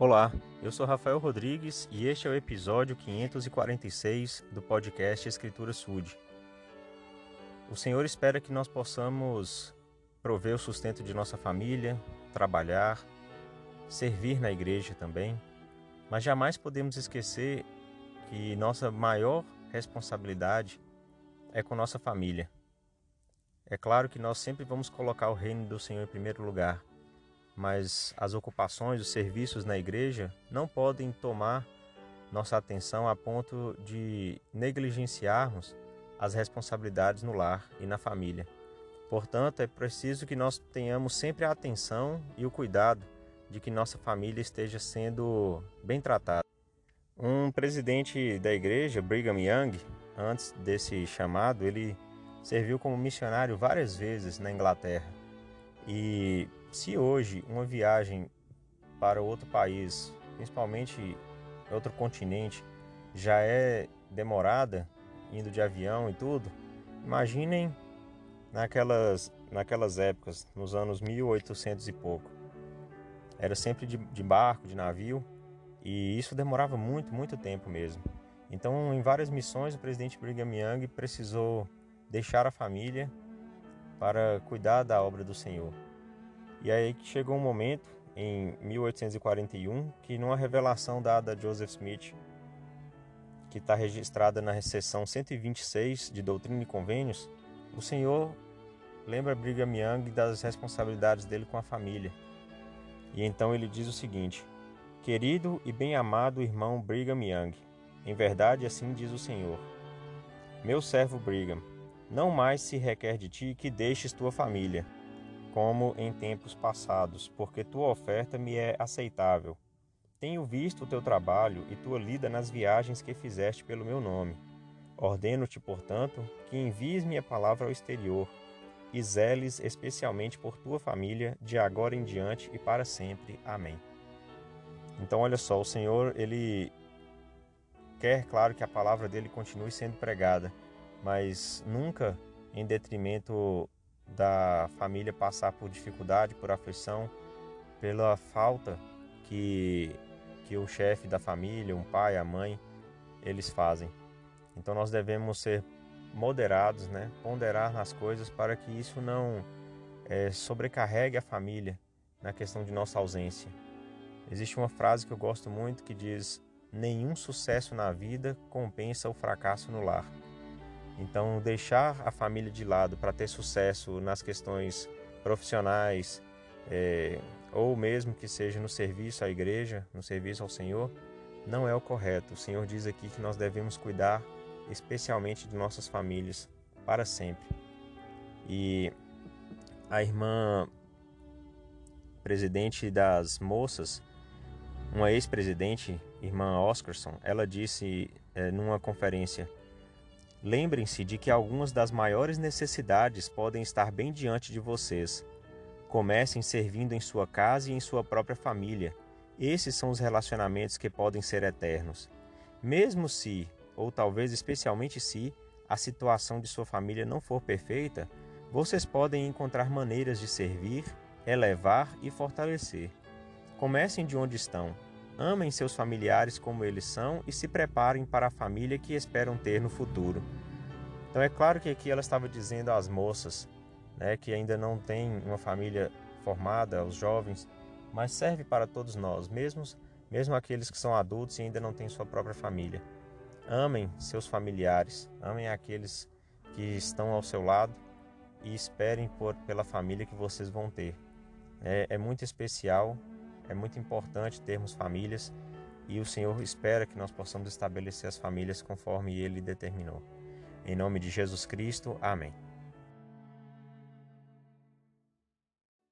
Olá, eu sou Rafael Rodrigues e este é o episódio 546 do podcast Escritura Sud. O Senhor espera que nós possamos prover o sustento de nossa família, trabalhar, servir na igreja também, mas jamais podemos esquecer que nossa maior responsabilidade é com nossa família. É claro que nós sempre vamos colocar o reino do Senhor em primeiro lugar, mas as ocupações, os serviços na igreja não podem tomar nossa atenção a ponto de negligenciarmos as responsabilidades no lar e na família. Portanto, é preciso que nós tenhamos sempre a atenção e o cuidado de que nossa família esteja sendo bem tratada. Um presidente da igreja, Brigham Young, antes desse chamado, ele serviu como missionário várias vezes na Inglaterra. E se hoje uma viagem para outro país, principalmente outro continente, já é demorada, indo de avião e tudo, imaginem naquelas, naquelas épocas, nos anos 1800 e pouco. Era sempre de, de barco, de navio, e isso demorava muito, muito tempo mesmo. Então, em várias missões, o presidente Brigham Young precisou deixar a família para cuidar da obra do Senhor. E aí que chegou um momento, em 1841, que numa revelação dada a Joseph Smith, que está registrada na seção 126 de Doutrina e Convênios, o Senhor lembra Brigham Young das responsabilidades dele com a família. E então ele diz o seguinte: Querido e bem-amado irmão Brigham Young, em verdade assim diz o Senhor. Meu servo Brigham, não mais se requer de ti que deixes tua família como em tempos passados, porque tua oferta me é aceitável. Tenho visto o teu trabalho e tua lida nas viagens que fizeste pelo meu nome. Ordeno-te, portanto, que envies minha palavra ao exterior e zeles especialmente por tua família de agora em diante e para sempre. Amém. Então, olha só, o Senhor, ele quer, claro, que a palavra dele continue sendo pregada, mas nunca em detrimento da família passar por dificuldade, por aflição, pela falta que, que o chefe da família, um pai, a mãe, eles fazem. Então nós devemos ser moderados, né? ponderar nas coisas para que isso não é, sobrecarregue a família na questão de nossa ausência. Existe uma frase que eu gosto muito que diz: Nenhum sucesso na vida compensa o fracasso no lar. Então, deixar a família de lado para ter sucesso nas questões profissionais, é, ou mesmo que seja no serviço à igreja, no serviço ao Senhor, não é o correto. O Senhor diz aqui que nós devemos cuidar especialmente de nossas famílias para sempre. E a irmã presidente das moças, uma ex-presidente, irmã Oscarson, ela disse é, numa conferência Lembrem-se de que algumas das maiores necessidades podem estar bem diante de vocês. Comecem servindo em sua casa e em sua própria família. Esses são os relacionamentos que podem ser eternos. Mesmo se, ou talvez especialmente se, a situação de sua família não for perfeita, vocês podem encontrar maneiras de servir, elevar e fortalecer. Comecem de onde estão Amem seus familiares como eles são e se preparem para a família que esperam ter no futuro. Então é claro que aqui ela estava dizendo às moças, né, que ainda não têm uma família formada, aos jovens, mas serve para todos nós, mesmos, mesmo aqueles que são adultos e ainda não têm sua própria família. Amem seus familiares, amem aqueles que estão ao seu lado e esperem por, pela família que vocês vão ter. É, é muito especial é muito importante termos famílias e o Senhor espera que nós possamos estabelecer as famílias conforme Ele determinou. Em nome de Jesus Cristo, amém.